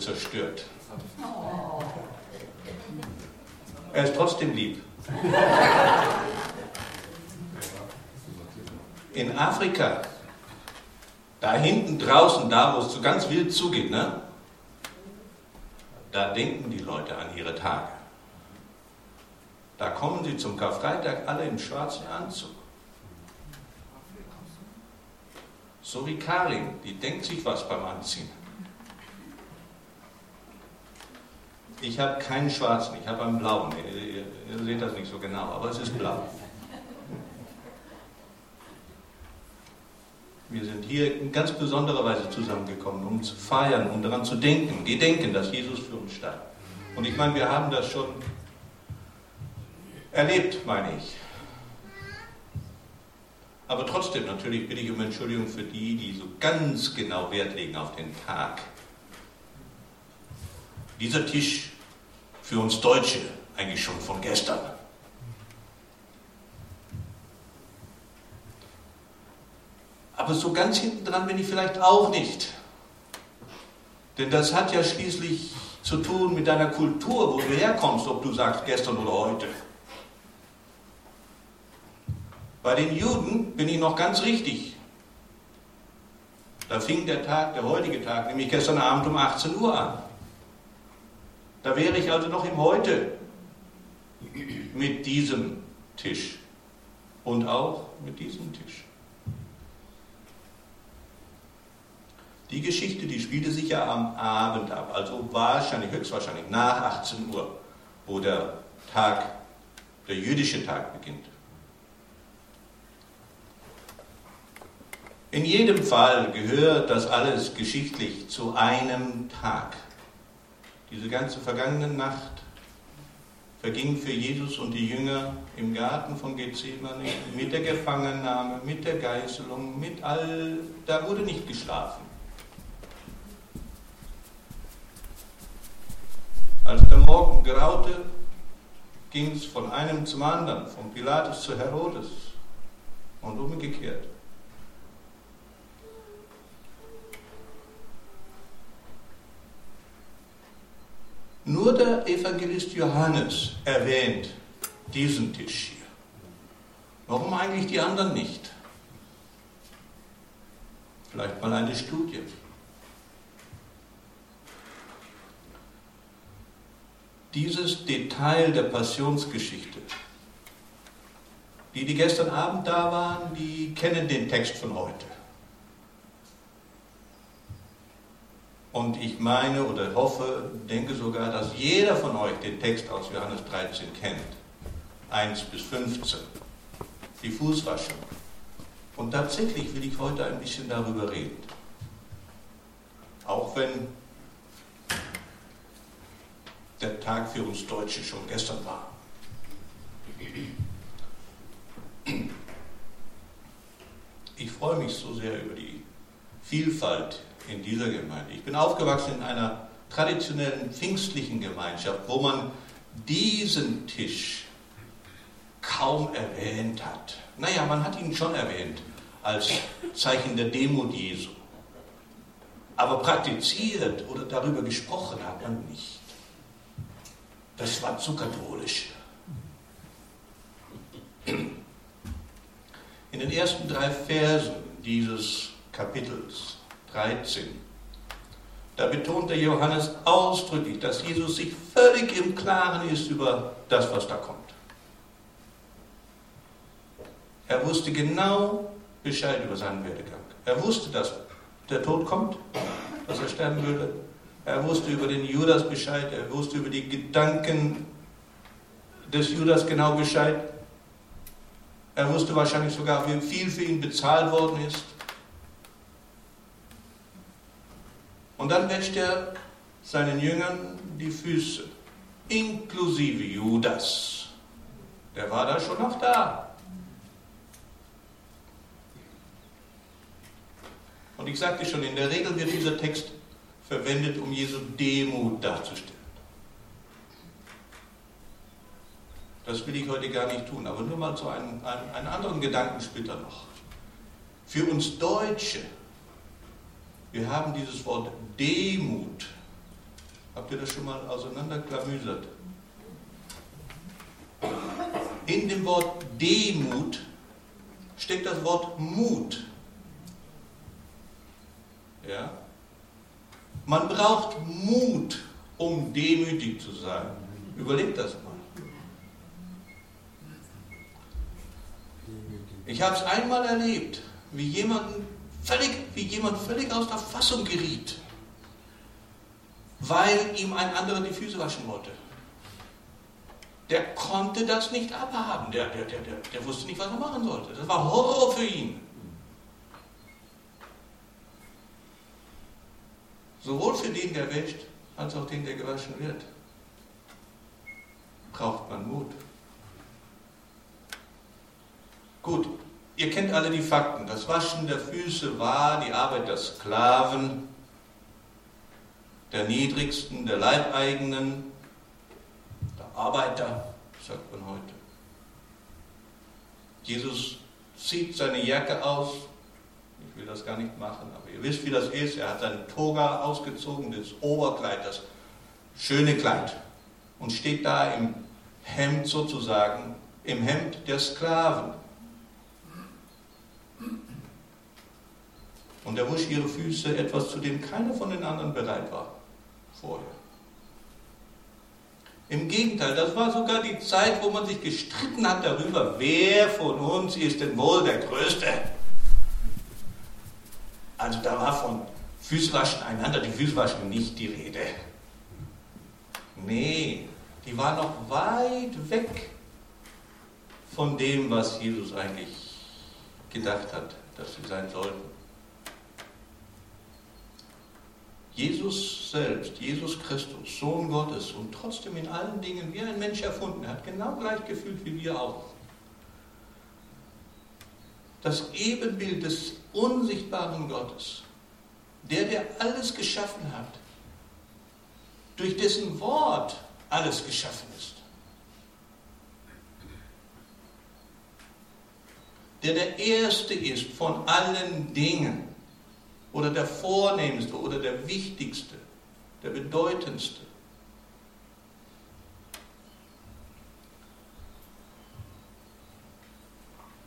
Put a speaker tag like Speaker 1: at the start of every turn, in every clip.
Speaker 1: zerstört. Er ist trotzdem lieb. In Afrika, da hinten draußen, da wo es so ganz wild zugeht, ne? da denken die Leute an ihre Tage. Da kommen sie zum Karfreitag alle im schwarzen Anzug. So wie Karin, die denkt sich was beim Anziehen. Ich habe keinen schwarzen, ich habe einen blauen. Ihr, ihr, seht das nicht so genau, aber es ist blau. Wir sind hier in ganz besonderer Weise zusammengekommen, um zu feiern, um daran zu denken, gedenken, dass Jesus für uns starb. Und ich meine, wir haben das schon erlebt, meine ich. Aber trotzdem, natürlich bitte ich um Entschuldigung für die, die so ganz genau Wert legen auf den Tag dieser Tisch für uns Deutsche eigentlich schon von gestern. Aber so ganz hinten dran bin ich vielleicht auch nicht. Denn das hat ja schließlich zu tun mit deiner Kultur, wo du herkommst, ob du sagst gestern oder heute. Bei den Juden bin ich noch ganz richtig. Da fing der Tag, der heutige Tag, nämlich gestern Abend um 18 Uhr an. Da wäre ich also noch im Heute mit diesem Tisch und auch mit diesem Tisch. Die Geschichte, die spielte sich ja am Abend ab, also wahrscheinlich, höchstwahrscheinlich nach 18 Uhr, wo der Tag, der jüdische Tag beginnt. In jedem Fall gehört das alles geschichtlich zu einem Tag. Diese ganze vergangene Nacht verging für Jesus und die Jünger im Garten von Gethsemane mit der Gefangennahme, mit der Geißelung, mit all, da wurde nicht geschlafen. Als der Morgen graute, ging es von einem zum anderen, von Pilatus zu Herodes und umgekehrt. Nur der Evangelist Johannes erwähnt diesen Tisch hier. Warum eigentlich die anderen nicht? Vielleicht mal eine Studie. Dieses Detail der Passionsgeschichte, die, die gestern Abend da waren, die kennen den Text von heute. Und ich meine oder hoffe, denke sogar, dass jeder von euch den Text aus Johannes 13 kennt. 1 bis 15. Die Fußwaschung. Und tatsächlich will ich heute ein bisschen darüber reden. Auch wenn der Tag für uns Deutsche schon gestern war. Ich freue mich so sehr über die Vielfalt in dieser Gemeinde. Ich bin aufgewachsen in einer traditionellen pfingstlichen Gemeinschaft, wo man diesen Tisch kaum erwähnt hat. Naja, man hat ihn schon erwähnt als Zeichen der Demut Jesu. Aber praktiziert oder darüber gesprochen hat man nicht. Das war zu katholisch. In den ersten drei Versen dieses Kapitels 13. Da betont der Johannes ausdrücklich, dass Jesus sich völlig im Klaren ist über das, was da kommt. Er wusste genau Bescheid über seinen Werdegang. Er wusste, dass der Tod kommt, dass er sterben würde. Er wusste über den Judas Bescheid. Er wusste über die Gedanken des Judas genau Bescheid. Er wusste wahrscheinlich sogar, wie viel für ihn bezahlt worden ist. Und dann wäscht er seinen Jüngern die Füße, inklusive Judas. Der war da schon noch da. Und ich sagte schon, in der Regel wird dieser Text verwendet, um Jesu Demut darzustellen. Das will ich heute gar nicht tun, aber nur mal so einen, einen, einen anderen Gedankensplitter noch. Für uns Deutsche wir haben dieses Wort Demut Habt ihr das schon mal auseinanderklamüsert? In dem Wort Demut steckt das Wort Mut. Ja? Man braucht Mut, um demütig zu sein. Überlegt das mal. Ich habe es einmal erlebt, wie, jemanden völlig, wie jemand völlig aus der Fassung geriet, weil ihm ein anderer die Füße waschen wollte. Der konnte das nicht abhaben. Der, der, der, der, der wusste nicht, was er machen sollte. Das war Horror für ihn. Sowohl für den, der wäscht, als auch den, der gewaschen wird. Braucht man Mut. Gut, ihr kennt alle die Fakten. Das Waschen der Füße war die Arbeit der Sklaven, der Niedrigsten, der Leibeigenen, Arbeiter, sagt man heute. Jesus zieht seine Jacke aus. Ich will das gar nicht machen, aber ihr wisst, wie das ist. Er hat seine Toga ausgezogen, das Oberkleid, das schöne Kleid. Und steht da im Hemd sozusagen, im Hemd der Sklaven. Und er wusch ihre Füße, etwas, zu dem keiner von den anderen bereit war vorher. Im Gegenteil, das war sogar die Zeit, wo man sich gestritten hat darüber, wer von uns ist denn wohl der Größte. Also da war von Füßwaschen einander, die Füßwaschen nicht die Rede. Nee, die war noch weit weg von dem, was Jesus eigentlich gedacht hat, dass sie sein sollten. Jesus selbst, Jesus Christus, Sohn Gottes und trotzdem in allen Dingen wie ein Mensch erfunden hat, genau gleich gefühlt wie wir auch. Das Ebenbild des unsichtbaren Gottes, der, der alles geschaffen hat, durch dessen Wort alles geschaffen ist. Der der Erste ist von allen Dingen oder der vornehmste oder der wichtigste, der bedeutendste.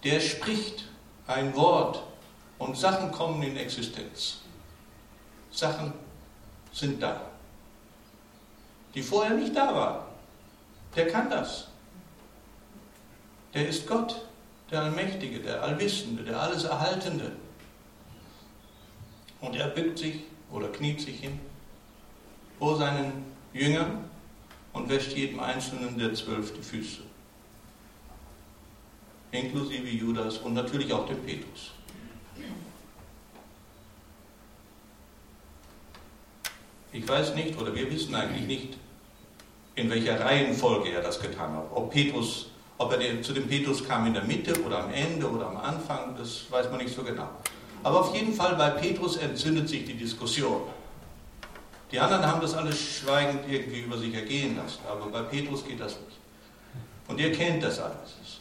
Speaker 1: Der spricht ein Wort und Sachen kommen in Existenz. Sachen sind da, die vorher nicht da waren. Der kann das. Der ist Gott, der Allmächtige, der Allwissende, der Alles Erhaltende. Und er bückt sich oder kniet sich hin vor seinen Jüngern und wäscht jedem einzelnen der zwölf die Füße. Inklusive Judas und natürlich auch dem Petrus. Ich weiß nicht, oder wir wissen eigentlich nicht, in welcher Reihenfolge er das getan hat. Ob Petrus, ob er zu dem Petrus kam in der Mitte oder am Ende oder am Anfang, das weiß man nicht so genau. Aber auf jeden Fall bei Petrus entzündet sich die Diskussion. Die anderen haben das alles schweigend irgendwie über sich ergehen lassen, aber bei Petrus geht das nicht. Und ihr kennt das alles.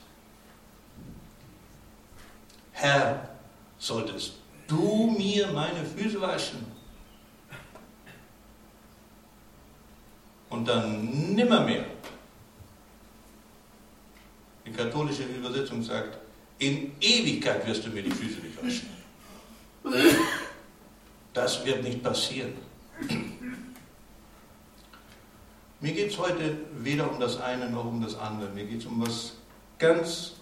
Speaker 1: Herr, solltest du mir meine Füße waschen? Und dann nimmermehr. Die katholische Übersetzung sagt, in Ewigkeit wirst du mir die Füße nicht waschen. Das wird nicht passieren. Mir geht es heute weder um das eine noch um das andere. Mir geht es um was ganz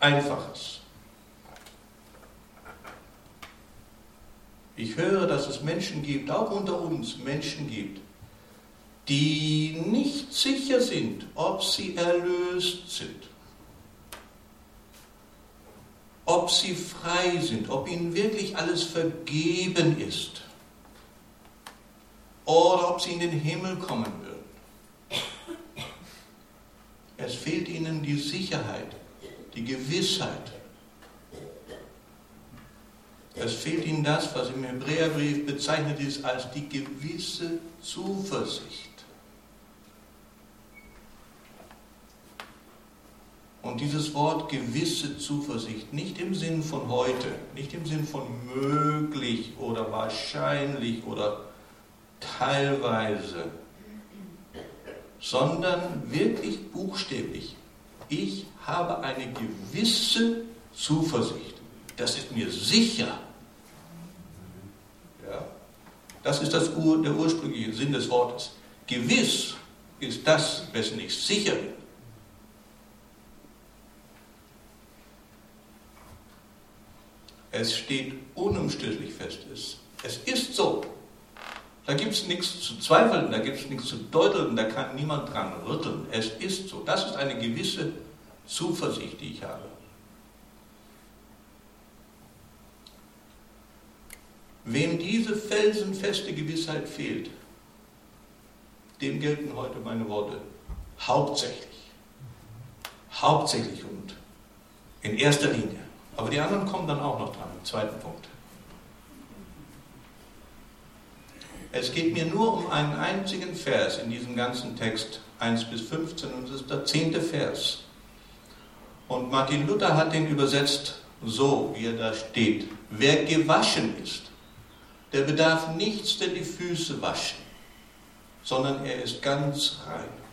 Speaker 1: Einfaches. Ich höre, dass es Menschen gibt, auch unter uns Menschen gibt, die nicht sicher sind, ob sie erlöst sind ob sie frei sind, ob ihnen wirklich alles vergeben ist oder ob sie in den Himmel kommen würden. Es fehlt ihnen die Sicherheit, die Gewissheit. Es fehlt ihnen das, was im Hebräerbrief bezeichnet ist als die gewisse Zuversicht. Und dieses Wort gewisse Zuversicht, nicht im Sinn von heute, nicht im Sinn von möglich oder wahrscheinlich oder teilweise, sondern wirklich buchstäblich. Ich habe eine gewisse Zuversicht. Das ist mir sicher. Ja? Das ist das Ur, der ursprüngliche Sinn des Wortes. Gewiss ist das, wessen ich sicher bin. Es steht unumstößlich fest. Es, ist so. Da gibt es nichts zu zweifeln, da gibt es nichts zu deuteln, da kann niemand dran rütteln. Es ist so. Das ist eine gewisse Zuversicht, die ich habe. Wem diese felsenfeste Gewissheit fehlt, dem gelten heute meine Worte hauptsächlich. Hauptsächlich und in erster Linie. Aber die anderen kommen dann auch noch dran, im zweiten Punkt. Es geht mir nur um einen einzigen Vers in diesem ganzen Text, 1 bis 15, und das ist der zehnte Vers. Und Martin Luther hat den übersetzt so, wie er da steht. Wer gewaschen ist, der bedarf nichts denn die Füße waschen, sondern er ist ganz rein.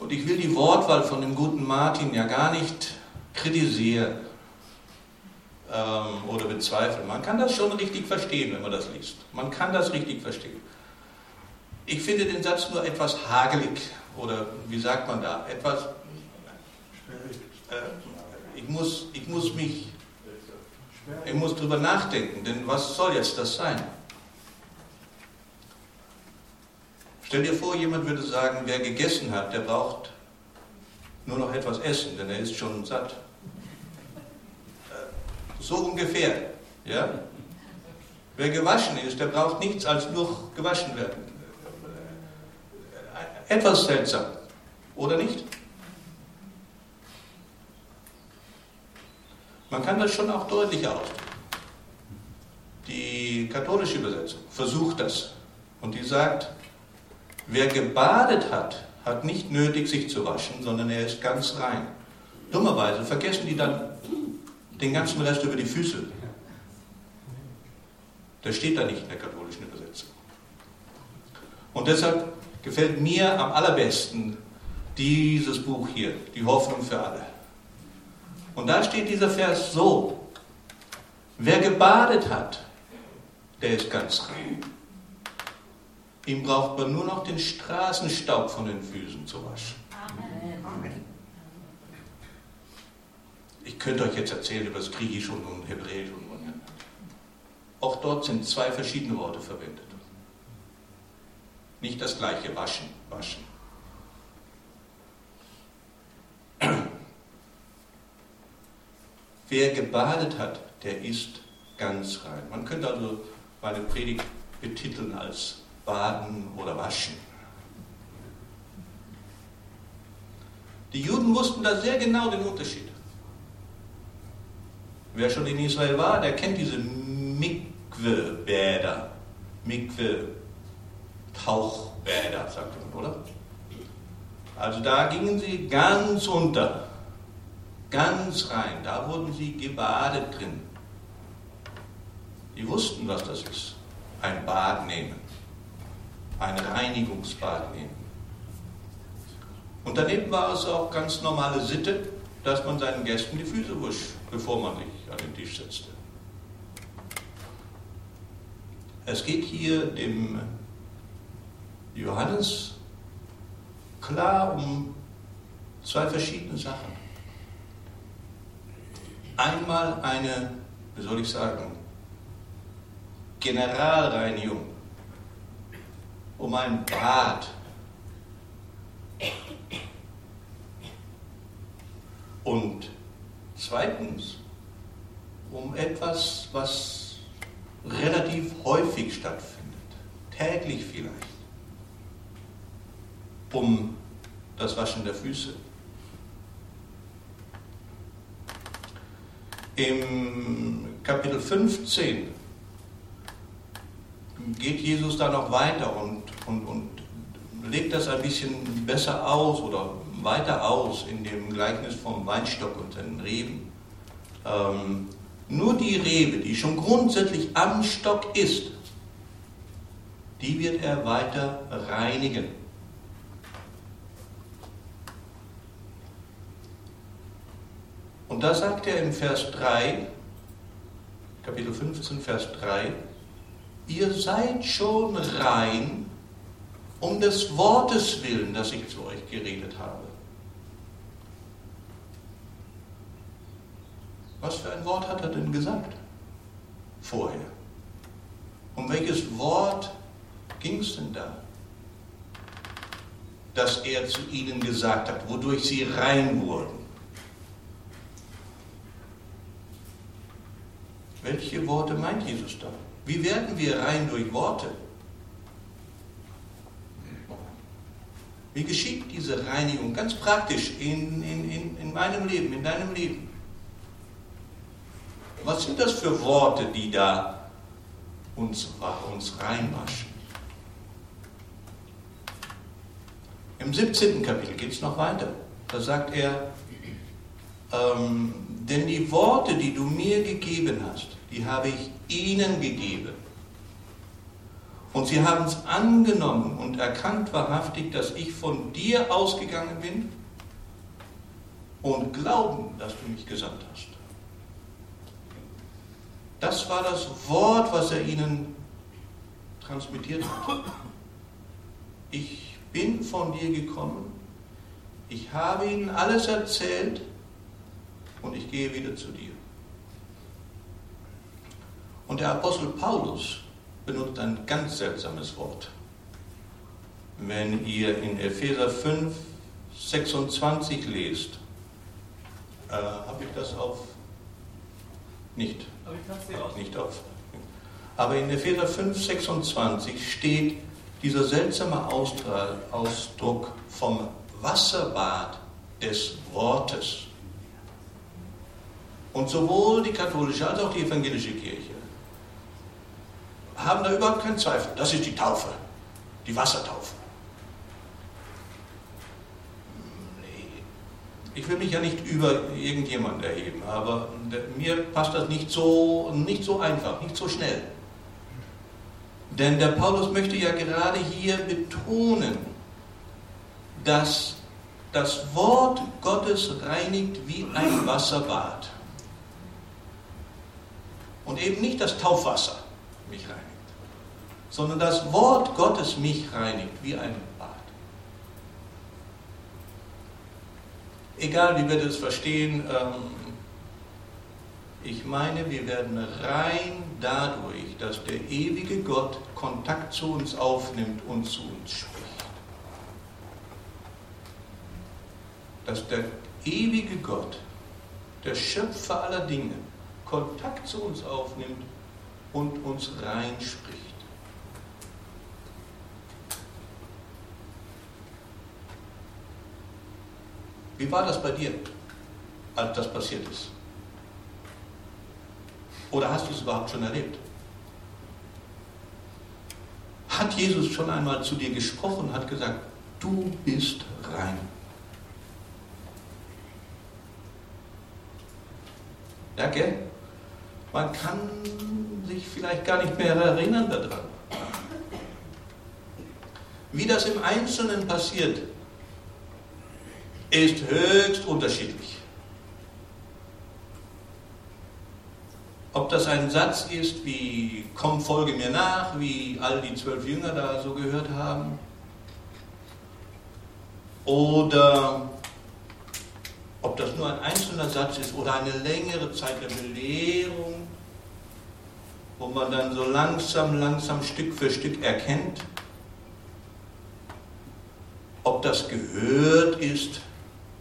Speaker 1: Und ich will die Wortwahl von dem guten Martin ja gar nicht kritisieren ähm, oder bezweifeln. Man kann das schon richtig verstehen, wenn man das liest. Man kann das richtig verstehen. Ich finde den Satz nur etwas hagelig oder wie sagt man da, etwas. Äh, ich, muss, ich muss mich, ich muss drüber nachdenken, denn was soll jetzt das sein? Stell dir vor, jemand würde sagen, wer gegessen hat, der braucht nur noch etwas essen, denn er ist schon satt. Äh, so ungefähr. Ja? Wer gewaschen ist, der braucht nichts als nur gewaschen werden. Äh, etwas seltsam, oder nicht? Man kann das schon auch deutlicher ausdrücken. Die katholische Übersetzung versucht das und die sagt, Wer gebadet hat, hat nicht nötig, sich zu waschen, sondern er ist ganz rein. Dummerweise vergessen die dann den ganzen Rest über die Füße. Das steht da nicht in der katholischen Übersetzung. Und deshalb gefällt mir am allerbesten dieses Buch hier, die Hoffnung für alle. Und da steht dieser Vers so, wer gebadet hat, der ist ganz rein. Ihm braucht man nur noch den Straßenstaub von den Füßen zu waschen. Ich könnte euch jetzt erzählen über das Griechisch und Hebräisch und, und auch dort sind zwei verschiedene Worte verwendet. Nicht das gleiche, waschen, waschen. Wer gebadet hat, der ist ganz rein. Man könnte also meine Predigt betiteln als baden oder waschen. Die Juden wussten da sehr genau den Unterschied. Wer schon in Israel war, der kennt diese Mikwe-Bäder. Mikwe-Tauchbäder, sagt man, oder? Also da gingen sie ganz unter, ganz rein. Da wurden sie gebadet drin. Die wussten, was das ist. Ein Bad nehmen ein Reinigungsbad nehmen. Und daneben war es auch ganz normale Sitte, dass man seinen Gästen die Füße wusch, bevor man sich an den Tisch setzte. Es geht hier dem Johannes klar um zwei verschiedene Sachen. Einmal eine, wie soll ich sagen, Generalreinigung um ein Bad. Und zweitens um etwas, was relativ häufig stattfindet, täglich vielleicht, um das Waschen der Füße. Im Kapitel 15 geht Jesus da noch weiter und, und, und legt das ein bisschen besser aus oder weiter aus in dem Gleichnis vom Weinstock und seinen Reben. Ähm, nur die Rebe, die schon grundsätzlich am Stock ist, die wird er weiter reinigen. Und da sagt er im Vers 3, Kapitel 15, Vers 3, ihr seid schon rein um des Wortes willen, das ich zu euch geredet habe. Was für ein Wort hat er denn gesagt vorher? Um welches Wort ging es denn da? Das er zu ihnen gesagt hat, wodurch sie rein wurden. Welche Worte meint Jesus da? Wie werden wir rein durch Worte? Wie geschieht diese Reinigung ganz praktisch in, in, in, in meinem Leben, in deinem Leben? Was sind das für Worte, die da uns, uns reinwaschen? Im 17. Kapitel geht es noch weiter. Da sagt er, ähm, denn die Worte, die du mir gegeben hast, die habe ich ihnen gegeben. Und sie haben es angenommen und erkannt wahrhaftig, dass ich von dir ausgegangen bin und glauben, dass du mich gesandt hast. Das war das Wort, was er ihnen transmittiert hat. Ich bin von dir gekommen, ich habe ihnen alles erzählt und ich gehe wieder zu dir. Und der Apostel Paulus benutzt ein ganz seltsames Wort. Wenn ihr in Epheser 5, 26 lest, äh, habe ich das auf? Nicht. Nicht auf. Aber in Epheser 5, 26 steht dieser seltsame Ausdruck vom Wasserbad des Wortes. Und sowohl die katholische als auch die evangelische Kirche haben da überhaupt keinen Zweifel. Das ist die Taufe, die Wassertaufe. Ich will mich ja nicht über irgendjemanden erheben, aber mir passt das nicht so, nicht so einfach, nicht so schnell. Denn der Paulus möchte ja gerade hier betonen, dass das Wort Gottes reinigt wie ein Wasserbad. Und eben nicht das Taufwasser mich reinigt, sondern das Wort Gottes mich reinigt wie ein Bad. Egal wie wir das verstehen, ähm, ich meine, wir werden rein dadurch, dass der ewige Gott Kontakt zu uns aufnimmt und zu uns spricht. Dass der ewige Gott, der Schöpfer aller Dinge, Kontakt zu uns aufnimmt und uns rein spricht. Wie war das bei dir, als das passiert ist? Oder hast du es überhaupt schon erlebt? Hat Jesus schon einmal zu dir gesprochen und hat gesagt, du bist rein? Ja, gell? Man kann sich vielleicht gar nicht mehr erinnern daran. Wie das im Einzelnen passiert, ist höchst unterschiedlich. Ob das ein Satz ist wie komm, folge mir nach, wie all die zwölf Jünger da so gehört haben, oder ob das nur ein einzelner Satz ist oder eine längere Zeit der Belehrung, wo man dann so langsam, langsam Stück für Stück erkennt, ob das gehört ist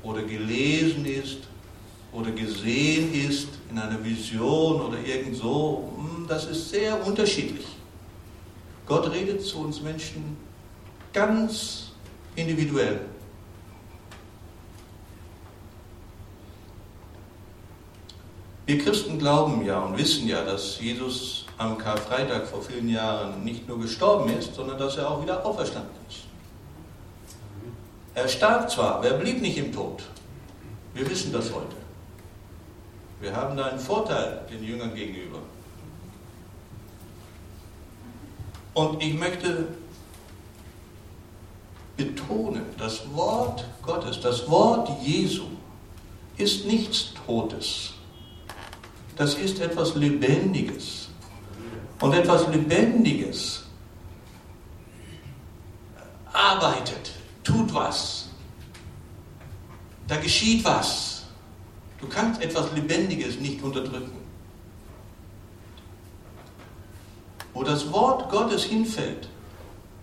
Speaker 1: oder gelesen ist oder gesehen ist Vision oder irgend so, hm, das ist sehr unterschiedlich. Gott redet zu uns Menschen ganz individuell. Wir Christen glauben ja und wissen ja, dass Jesus am Karfreitag vor vielen Jahren nicht nur gestorben ist, sondern dass er auch wieder auferstanden ist. Er starb zwar, aber er blieb nicht im Tod. Wir wissen das heute. Wir haben da einen Vorteil den Jüngern gegenüber. Und ich möchte betonen, das Wort Gottes, das Wort Jesu ist nichts Totes. Das ist etwas Lebendiges. Und etwas Lebendiges arbeitet, tut was. Da geschieht was. Du kannst etwas Lebendiges nicht unterdrücken. Wo das Wort Gottes hinfällt,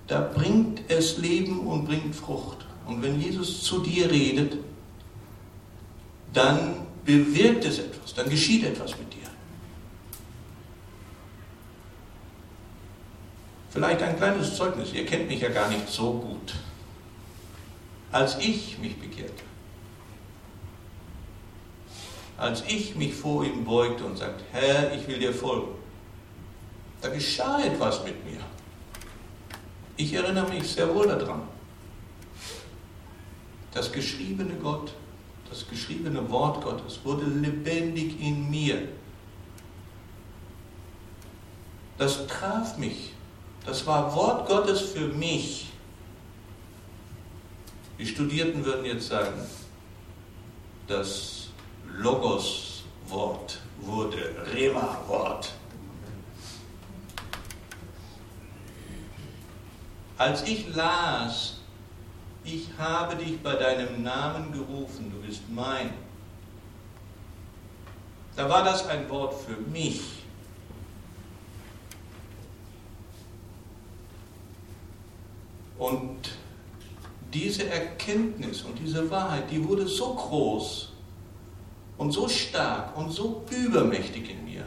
Speaker 1: da bringt es Leben und bringt Frucht. Und wenn Jesus zu dir redet, dann bewirkt es etwas, dann geschieht etwas mit dir. Vielleicht ein kleines Zeugnis, ihr kennt mich ja gar nicht so gut. Als ich mich bekehrte, als ich mich vor ihm beugte und sagte, Herr, ich will dir folgen, da geschah etwas mit mir. Ich erinnere mich sehr wohl daran. Das geschriebene Gott, das geschriebene Wort Gottes wurde lebendig in mir. Das traf mich. Das war Wort Gottes für mich. Die Studierten würden jetzt sagen, das Logos-Wort wurde Rema-Wort. Als ich las, ich habe dich bei deinem Namen gerufen, du bist mein, da war das ein Wort für mich. Und diese Erkenntnis und diese Wahrheit, die wurde so groß und so stark und so übermächtig in mir,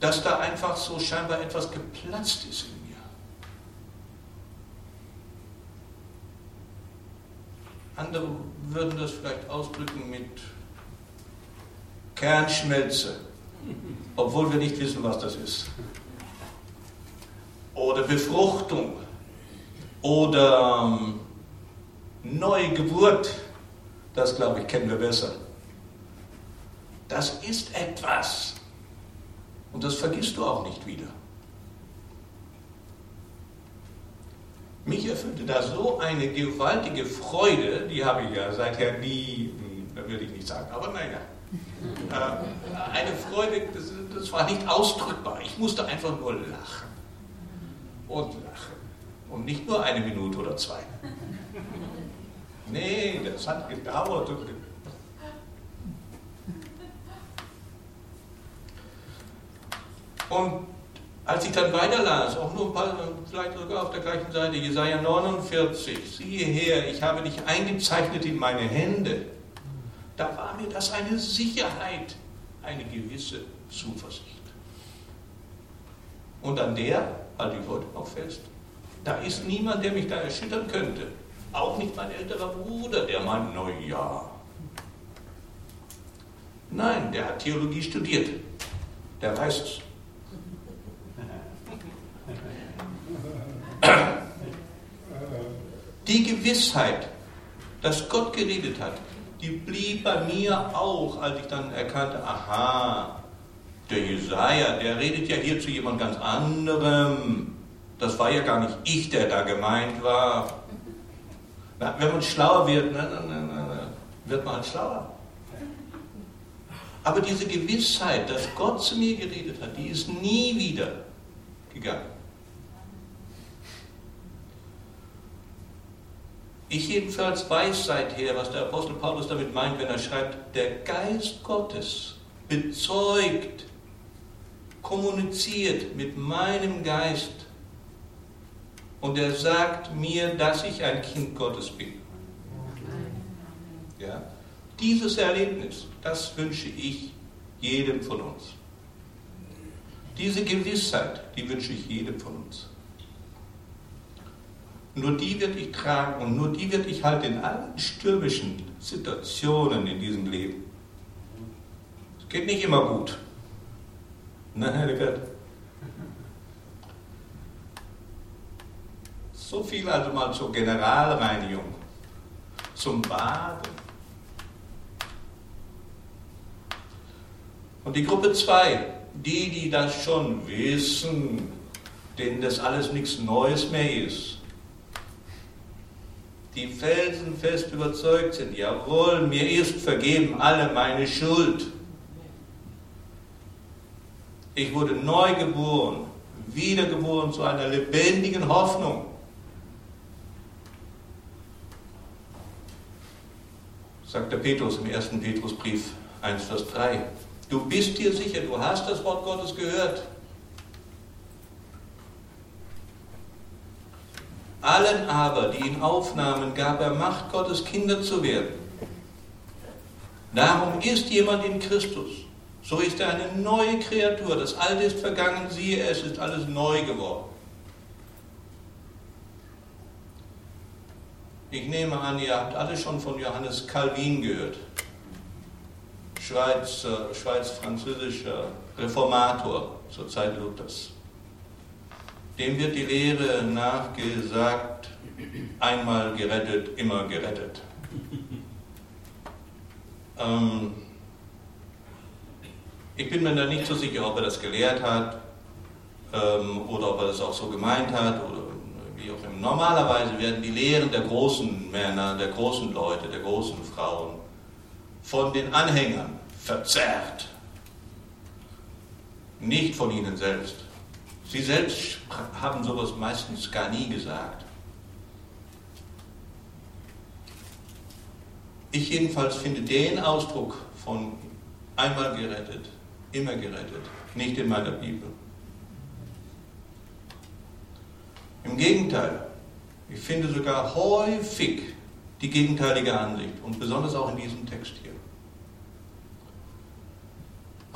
Speaker 1: dass da einfach so scheinbar etwas geplatzt ist in mir. Andere würden das vielleicht ausdrücken mit Kernschmelze, obwohl wir nicht wissen, was das ist. Oder Befruchtung oder ähm, Neugeburt, das glaube ich kennen wir besser. Das ist etwas. Und das vergisst du auch nicht wieder. Mich erfüllte da so eine gewaltige Freude, die habe ich ja seither nie, hm, da würde ich nicht sagen, aber naja. Äh, eine Freude, das, das war nicht ausdrückbar. Ich musste einfach nur lachen. Und lachen. Und nicht nur eine Minute oder zwei. Nee, das hat gedauert. Und als ich dann weiterlas, auch nur ein paar, vielleicht sogar auf der gleichen Seite, Jesaja 49, siehe her, ich habe dich eingezeichnet in meine Hände, da war mir das eine Sicherheit, eine gewisse Zuversicht. Und an der halte ich heute noch fest. Da ist niemand, der mich da erschüttern könnte. Auch nicht mein älterer Bruder, der meint, na. Nein, der hat Theologie studiert. Der weiß es. Die Gewissheit, dass Gott geredet hat, die blieb bei mir auch, als ich dann erkannte, aha, der Jesaja, der redet ja hier zu jemand ganz anderem. Das war ja gar nicht ich, der da gemeint war. Na, wenn man schlauer wird, na, na, wird man halt schlauer. Aber diese Gewissheit, dass Gott zu mir geredet hat, die ist nie wieder gegangen. Ich jedenfalls weiß seither, was der Apostel Paulus damit meint, wenn er schreibt, der Geist Gottes bezeugt, kommuniziert mit meinem Geist und er sagt mir, dass ich ein Kind Gottes bin. Ja? Dieses Erlebnis, das wünsche ich jedem von uns. Diese Gewissheit, die wünsche ich jedem von uns. Nur die wird ich tragen und nur die wird ich halt in allen stürmischen Situationen in diesem Leben. Es geht nicht immer gut. Nein, der wird. So viel also mal zur Generalreinigung, zum Baden. Und die Gruppe 2, die, die das schon wissen, denen das alles nichts Neues mehr ist, die felsenfest überzeugt sind, jawohl, mir ist vergeben alle meine Schuld. Ich wurde neu geboren, wiedergeboren zu einer lebendigen Hoffnung. Sagt der Petrus im ersten Petrusbrief 1, Vers 3. Du bist dir sicher, du hast das Wort Gottes gehört. Allen aber, die ihn aufnahmen, gab er Macht, Gottes Kinder zu werden. Darum ist jemand in Christus. So ist er eine neue Kreatur. Das Alte ist vergangen, siehe, es ist alles neu geworden. Ich nehme an, ihr habt alle schon von Johannes Calvin gehört. Schweiz, Schweiz-französischer Reformator zur Zeit Luthers. Dem wird die Lehre nachgesagt, einmal gerettet, immer gerettet. Ähm, ich bin mir da nicht so sicher, ob er das gelehrt hat ähm, oder ob er das auch so gemeint hat oder wie auch immer. Normalerweise werden die Lehren der großen Männer, der großen Leute, der großen Frauen von den Anhängern verzerrt, nicht von ihnen selbst. Sie selbst haben sowas meistens gar nie gesagt. Ich jedenfalls finde den Ausdruck von einmal gerettet, immer gerettet, nicht in meiner Bibel. Im Gegenteil, ich finde sogar häufig die gegenteilige Ansicht und besonders auch in diesem Text hier.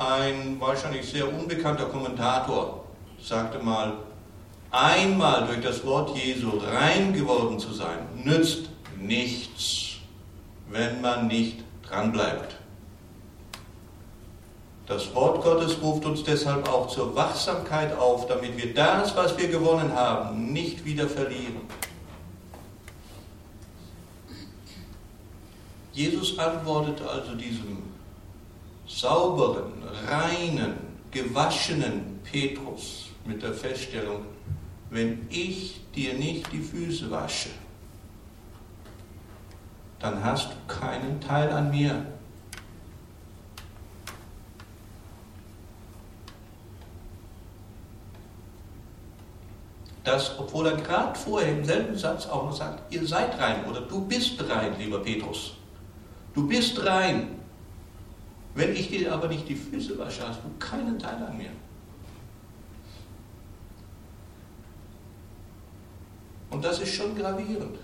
Speaker 1: Ein wahrscheinlich sehr unbekannter Kommentator sagte mal, einmal durch das Wort Jesu rein geworden zu sein, nützt nichts, wenn man nicht dranbleibt. Das Wort Gottes ruft uns deshalb auch zur Wachsamkeit auf, damit wir das, was wir gewonnen haben, nicht wieder verlieren. Jesus antwortete also diesem sauberen, reinen, gewaschenen Petrus mit der Feststellung, wenn ich dir nicht die Füße wasche, dann hast du keinen Teil an mir. Das, obwohl er gerade vorher im selben Satz auch noch sagt, ihr seid rein oder du bist rein, lieber Petrus. Du bist rein. Wenn ich dir aber nicht die Füße wasche, hast du keinen Teil an mir. Und das ist schon gravierend.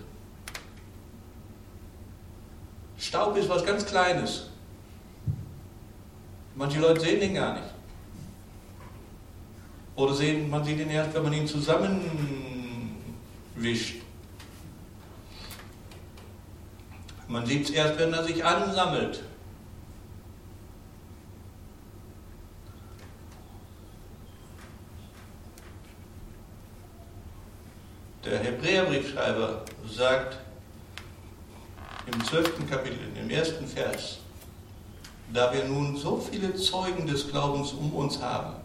Speaker 1: Staub ist was ganz Kleines. Manche Leute sehen den gar nicht. Oder sehen, man sieht ihn erst, wenn man ihn zusammenwischt. Man sieht es erst, wenn er sich ansammelt. Der Hebräerbriefschreiber sagt im zwölften Kapitel, im ersten Vers, da wir nun so viele Zeugen des Glaubens um uns haben,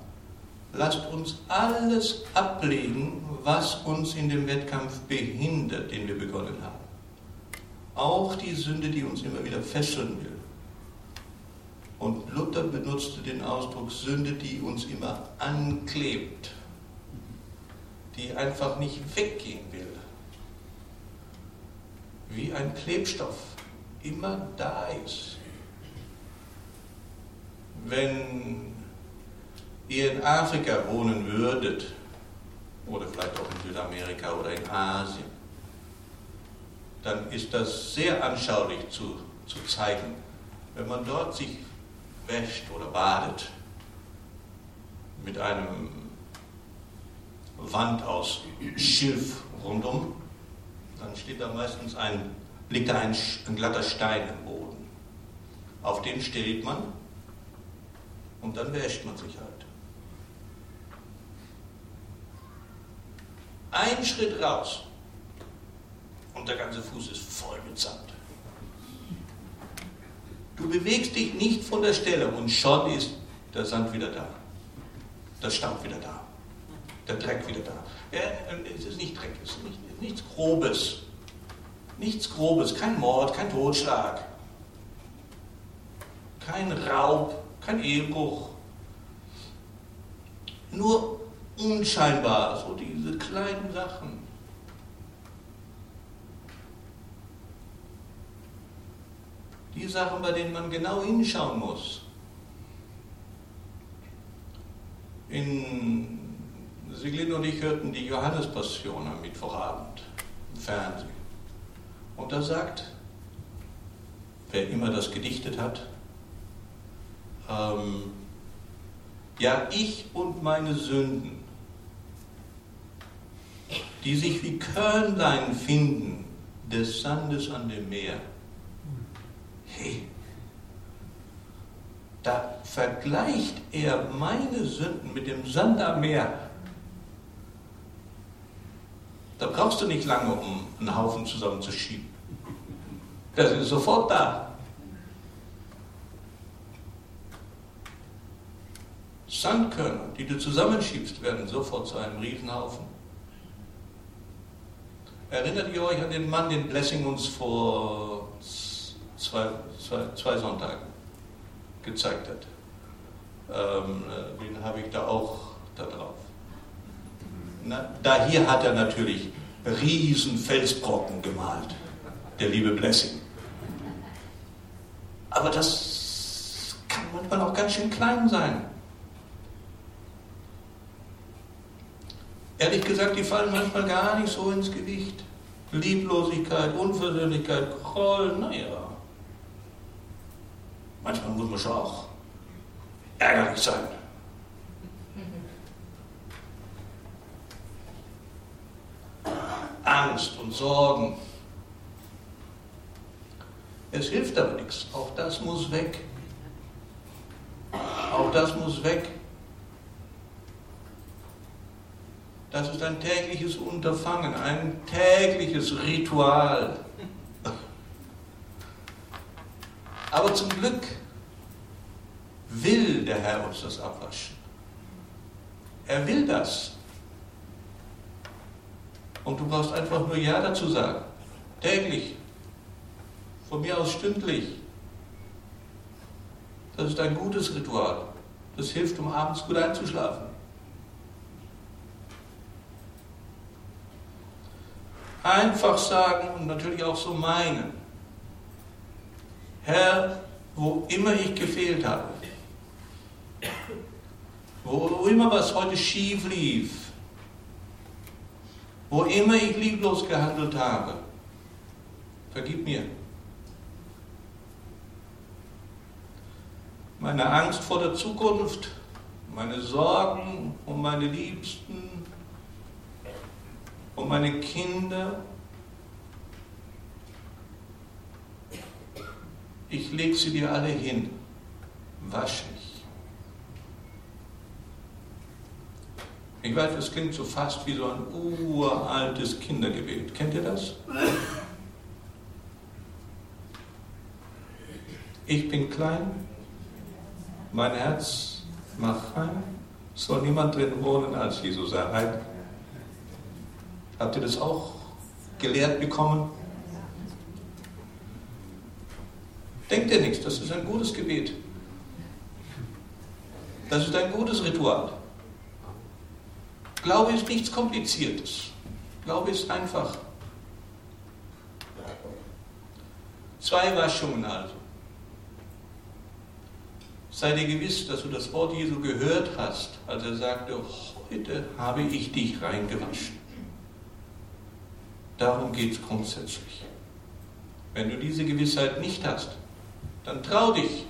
Speaker 1: lasst uns alles ablegen, was uns in dem Wettkampf behindert, den wir begonnen haben. Auch die Sünde, die uns immer wieder fesseln will. Und Luther benutzte den Ausdruck Sünde, die uns immer anklebt die einfach nicht weggehen will. Wie ein Klebstoff immer da ist. Wenn ihr in Afrika wohnen würdet, oder vielleicht auch in Südamerika oder in Asien, dann ist das sehr anschaulich zu, zu zeigen. Wenn man dort sich wäscht oder badet mit einem Wand aus Schilf rundum, dann steht da meistens ein, liegt da ein, ein glatter Stein im Boden. Auf den steht man und dann wäscht man sich halt. Ein Schritt raus und der ganze Fuß ist voll mit Sand. Du bewegst dich nicht von der Stelle und schon ist der Sand wieder da, der Staub wieder da. der Dreck wieder da. Ja, es ist nicht Dreck, es ist nicht, nichts Grobes. Nichts Grobes, kein Mord, kein Totschlag, kein Raub, kein Ehebruch. Nur unscheinbar, so diese kleinen Sachen. Die Sachen, bei denen man genau hinschauen muss. In Siglin und ich hörten die Johannespassion am Mittwochabend im Fernsehen. Und da sagt, wer immer das gedichtet hat, ähm, ja, ich und meine Sünden, die sich wie Körnlein finden des Sandes an dem Meer. Hey, da vergleicht er meine Sünden mit dem Sand am Meer. Da brauchst du nicht lange, um einen Haufen zusammenzuschieben. Das ist sofort da. Sandkörner, die du zusammenschiebst, werden sofort zu einem Riesenhaufen. Erinnert ihr euch an den Mann, den Blessing uns vor zwei, zwei, zwei Sonntagen gezeigt hat? Ähm, äh, den habe ich da auch da drauf. Na, da hier hat er natürlich riesen Felsbrocken gemalt, der liebe Blessing. Aber das kann manchmal auch ganz schön klein sein. Ehrlich gesagt, die fallen manchmal gar nicht so ins Gewicht. Lieblosigkeit, Unversöhnlichkeit, Groll, naja. Manchmal muss man schon auch ärgerlich sein. Angst und Sorgen. Es hilft aber nichts. Auch das muss weg. Auch das muss weg. Das ist ein tägliches Unterfangen, ein tägliches Ritual. Aber zum Glück will der Herr uns das abwaschen. Er will das. Und du brauchst einfach nur Ja dazu sagen. Täglich. Von mir aus stündlich. Das ist ein gutes Ritual. Das hilft, um abends gut einzuschlafen. Einfach sagen und natürlich auch so meinen. Herr, wo immer ich gefehlt habe, wo immer was heute schief lief, wo immer ich lieblos gehandelt habe, vergib mir. Meine Angst vor der Zukunft, meine Sorgen um meine Liebsten, um meine Kinder. Ich lege sie dir alle hin. Wasch mich. Ich weiß, das klingt so fast wie so ein uraltes Kindergebet. Kennt ihr das? Ich bin klein, mein Herz macht rein, soll niemand drin wohnen als Jesus erhalten. Habt ihr das auch gelehrt bekommen? Denkt ihr nichts, das ist ein gutes Gebet. Das ist ein gutes Ritual. Glaube ist nichts Kompliziertes. Glaube ist einfach. Zwei Waschungen also. Sei dir gewiss, dass du das Wort Jesu gehört hast, als er sagte, heute habe ich dich reingewaschen. Darum geht es grundsätzlich. Wenn du diese Gewissheit nicht hast, dann trau dich.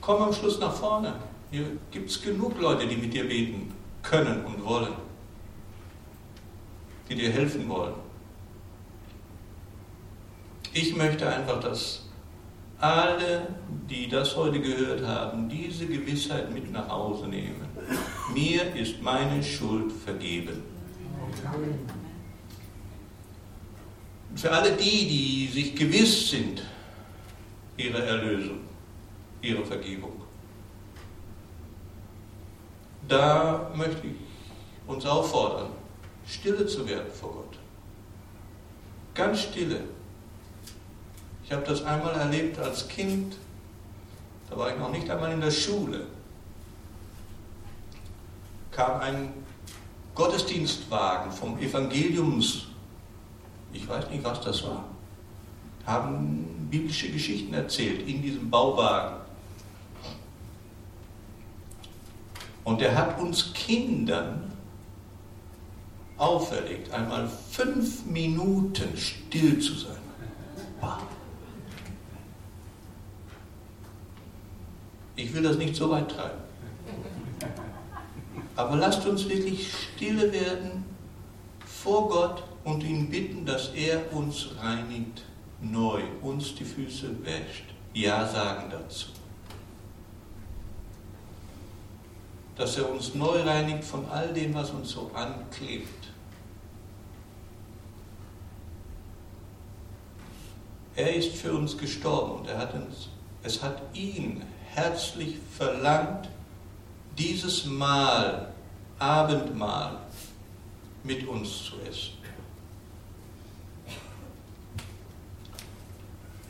Speaker 1: Komm am Schluss nach vorne. Hier gibt es genug Leute, die mit dir beten können und wollen, die dir helfen wollen. Ich möchte einfach, dass alle, die das heute gehört haben, diese Gewissheit mit nach Hause nehmen. Mir ist meine Schuld vergeben. Für alle die, die sich gewiss sind, ihre Erlösung, ihre Vergebung. da möchte ich uns auffordern, stille zu werden vor Gott. Ganz stille. Ich habe das einmal erlebt als Kind, da war ich noch nicht einmal in der Schule, kam ein Gottesdienstwagen vom Evangeliums, ich weiß nicht, was das war, haben biblische Geschichten erzählt in diesem Bauwagen. Und er hat uns Kindern auferlegt, einmal fünf Minuten still zu sein. Ich will das nicht so weit treiben. Aber lasst uns wirklich stille werden vor Gott und ihn bitten, dass er uns reinigt, neu, uns die Füße wäscht. Ja sagen dazu. Dass er uns neu reinigt von all dem, was uns so anklebt. Er ist für uns gestorben und er hat uns, es hat ihn herzlich verlangt, dieses Mahl, Abendmahl, mit uns zu essen.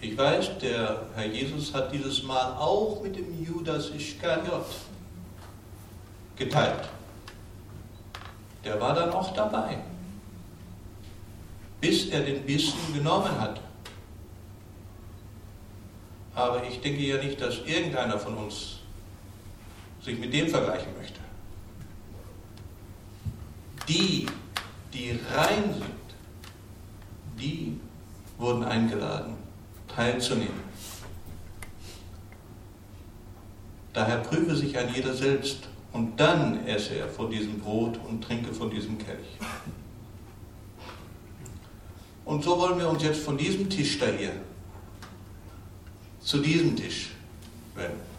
Speaker 1: Ich weiß, der Herr Jesus hat dieses Mahl auch mit dem Judas Iskariot geteilt. Der war dann auch dabei, bis er den Bissen genommen hat. Aber ich denke ja nicht, dass irgendeiner von uns sich mit dem vergleichen möchte. Die, die rein sind, die wurden eingeladen, teilzunehmen. Daher prüfe sich ein jeder selbst und dann esse er von diesem Brot und trinke von diesem Kelch. Und so wollen wir uns jetzt von diesem Tisch da hier zu diesem Tisch wenden.